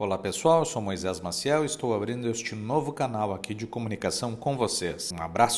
Olá pessoal, eu sou Moisés Maciel e estou abrindo este novo canal aqui de comunicação com vocês. Um abraço!